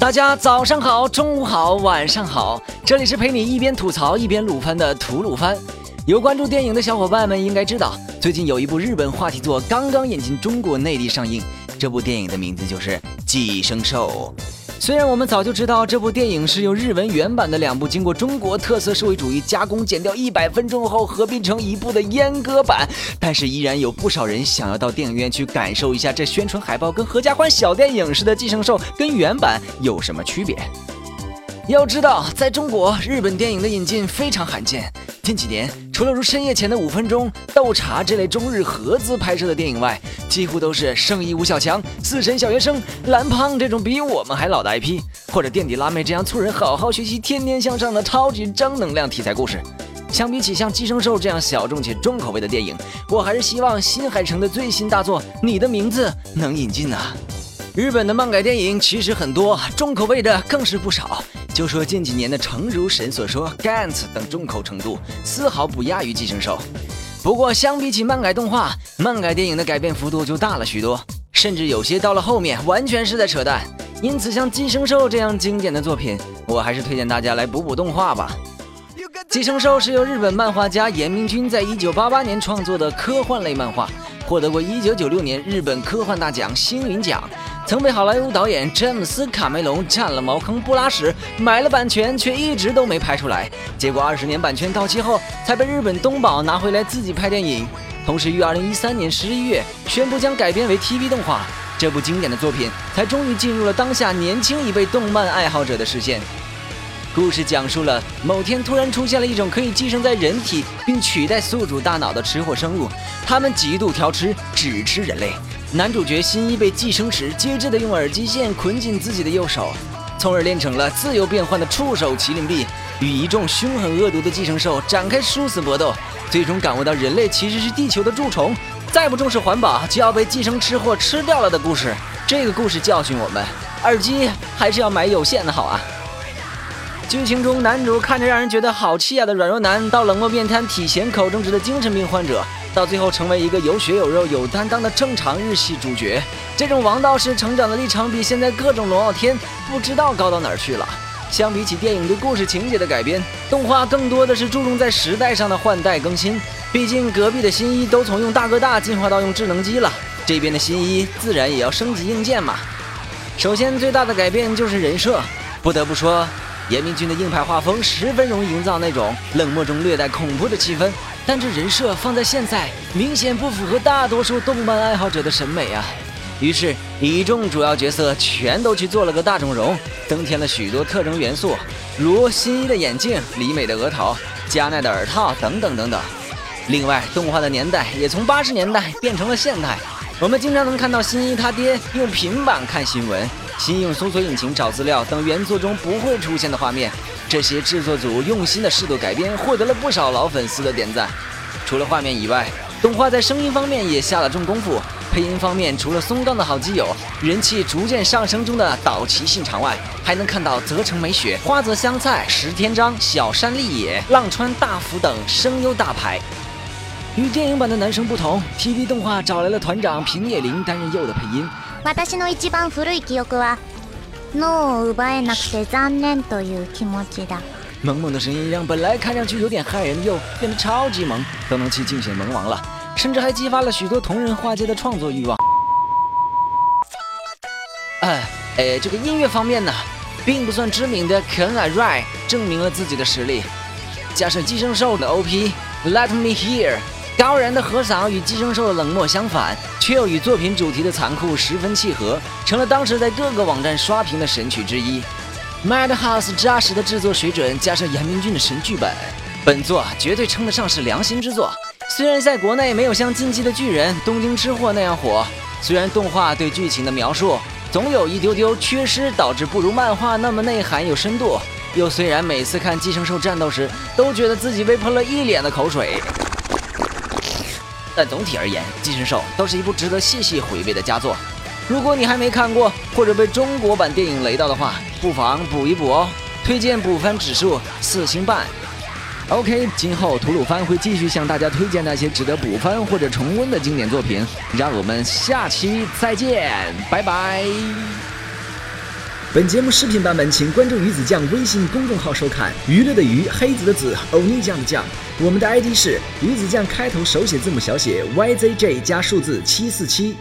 大家早上好，中午好，晚上好，这里是陪你一边吐槽一边鲁番的吐鲁番。有关注电影的小伙伴们应该知道，最近有一部日本话题作刚刚引进中国内地上映，这部电影的名字就是《寄生兽》。虽然我们早就知道这部电影是由日文原版的两部经过中国特色社会主义加工剪掉一百分钟后合并成一部的阉割版，但是依然有不少人想要到电影院去感受一下这宣传海报跟合家欢小电影似的《寄生兽》跟原版有什么区别。要知道，在中国，日本电影的引进非常罕见。近几年，除了如《深夜前的五分钟》《斗茶》这类中日合资拍摄的电影外，几乎都是《圣衣吴小强》《四神小学生》《蓝胖》这种比我们还老的 IP，或者垫底辣妹这样促人好好学习、天天向上的超级正能量题材故事。相比起像《寄生兽》这样小众且重口味的电影，我还是希望新海诚的最新大作《你的名字》能引进啊。日本的漫改电影其实很多，重口味的更是不少。就说近几年的，诚如神所说，《Gantz》等重口程度丝毫不亚于《寄生兽》。不过，相比起漫改动画，漫改电影的改变幅度就大了许多，甚至有些到了后面完全是在扯淡。因此，像《寄生兽》这样经典的作品，我还是推荐大家来补补动画吧。《寄生兽》是由日本漫画家岩明君在一九八八年创作的科幻类漫画，获得过一九九六年日本科幻大奖星云奖。曾被好莱坞导演詹姆斯·卡梅隆占了茅坑不拉屎，买了版权却一直都没拍出来。结果二十年版权到期后，才被日本东宝拿回来自己拍电影。同时于二零一三年十一月宣布将改编为 TV 动画。这部经典的作品才终于进入了当下年轻一辈动漫爱好者的视线。故事讲述了某天突然出现了一种可以寄生在人体并取代宿主大脑的吃货生物，他们极度挑吃，只吃人类。男主角新一被寄生时，机智的用耳机线捆紧自己的右手，从而练成了自由变换的触手麒麟臂，与一众凶狠恶毒的寄生兽展开殊死搏斗，最终感悟到人类其实是地球的蛀虫，再不重视环保就要被寄生吃货吃掉了的故事。这个故事教训我们，耳机还是要买有线的好啊。剧情中，男主看着让人觉得好气啊的软弱男，到冷漠面瘫、体咸口正直的精神病患者。到最后成为一个有血有肉、有担当的正常日系主角，这种王道式成长的历程比现在各种龙傲天不知道高到哪儿去了。相比起电影对故事情节的改编，动画更多的是注重在时代上的换代更新。毕竟隔壁的新一都从用大哥大进化到用智能机了，这边的新一自然也要升级硬件嘛。首先最大的改变就是人设，不得不说，严明君的硬派画风十分容易营造那种冷漠中略带恐怖的气氛。但这人设放在现在，明显不符合大多数动漫爱好者的审美啊。于是，一众主要角色全都去做了个大整容，增添了许多特征元素，如新一的眼镜、李美的额头、加奈的耳套等等等等。另外，动画的年代也从八十年代变成了现代。我们经常能看到新一他爹用平板看新闻，新用搜索引擎找资料等原作中不会出现的画面。这些制作组用心的适度改编，获得了不少老粉丝的点赞。除了画面以外，动画在声音方面也下了重功夫。配音方面，除了松冈的好基友、人气逐渐上升中的岛崎信长外，还能看到泽城美雪、花泽香菜、石天章、小山丽野、浪川大辅等声优大牌。与电影版的男生不同，TV 动画找来了团长平野绫担任鼬的配音。私の一番古い記憶は脳を奪えなくて残念という気持ちだ。萌萌的声音让本来看上去有点害人的鼬变得超级萌，都能去竞选萌王了，甚至还激发了许多同人画界的创作欲望。哎，哎，这个音乐方面呢，并不算知名的 Ken Arai 证明了自己的实力，加上寄生兽的 OP Let Me Hear。 高燃的和嗓与寄生兽的冷漠相反，却又与作品主题的残酷十分契合，成了当时在各个网站刷屏的神曲之一。Madhouse 扎实的制作水准，加上严明俊的神剧本，本作绝对称得上是良心之作。虽然在国内没有像《进击的巨人》《东京吃货》那样火，虽然动画对剧情的描述总有一丢丢缺失，导致不如漫画那么内涵有深度，又虽然每次看寄生兽战斗时，都觉得自己被喷了一脸的口水。但总体而言，《寄生兽》都是一部值得细细回味的佳作。如果你还没看过，或者被中国版电影雷到的话，不妨补一补哦。推荐补番指数四星半。OK，今后吐鲁番会继续向大家推荐那些值得补番或者重温的经典作品。让我们下期再见，拜拜。本节目视频版本，请关注鱼子酱微信公众号收看。娱乐的娱，黑子的子，欧尼酱的酱。我们的 ID 是鱼子酱，开头手写字母小写 YZJ 加数字七四七。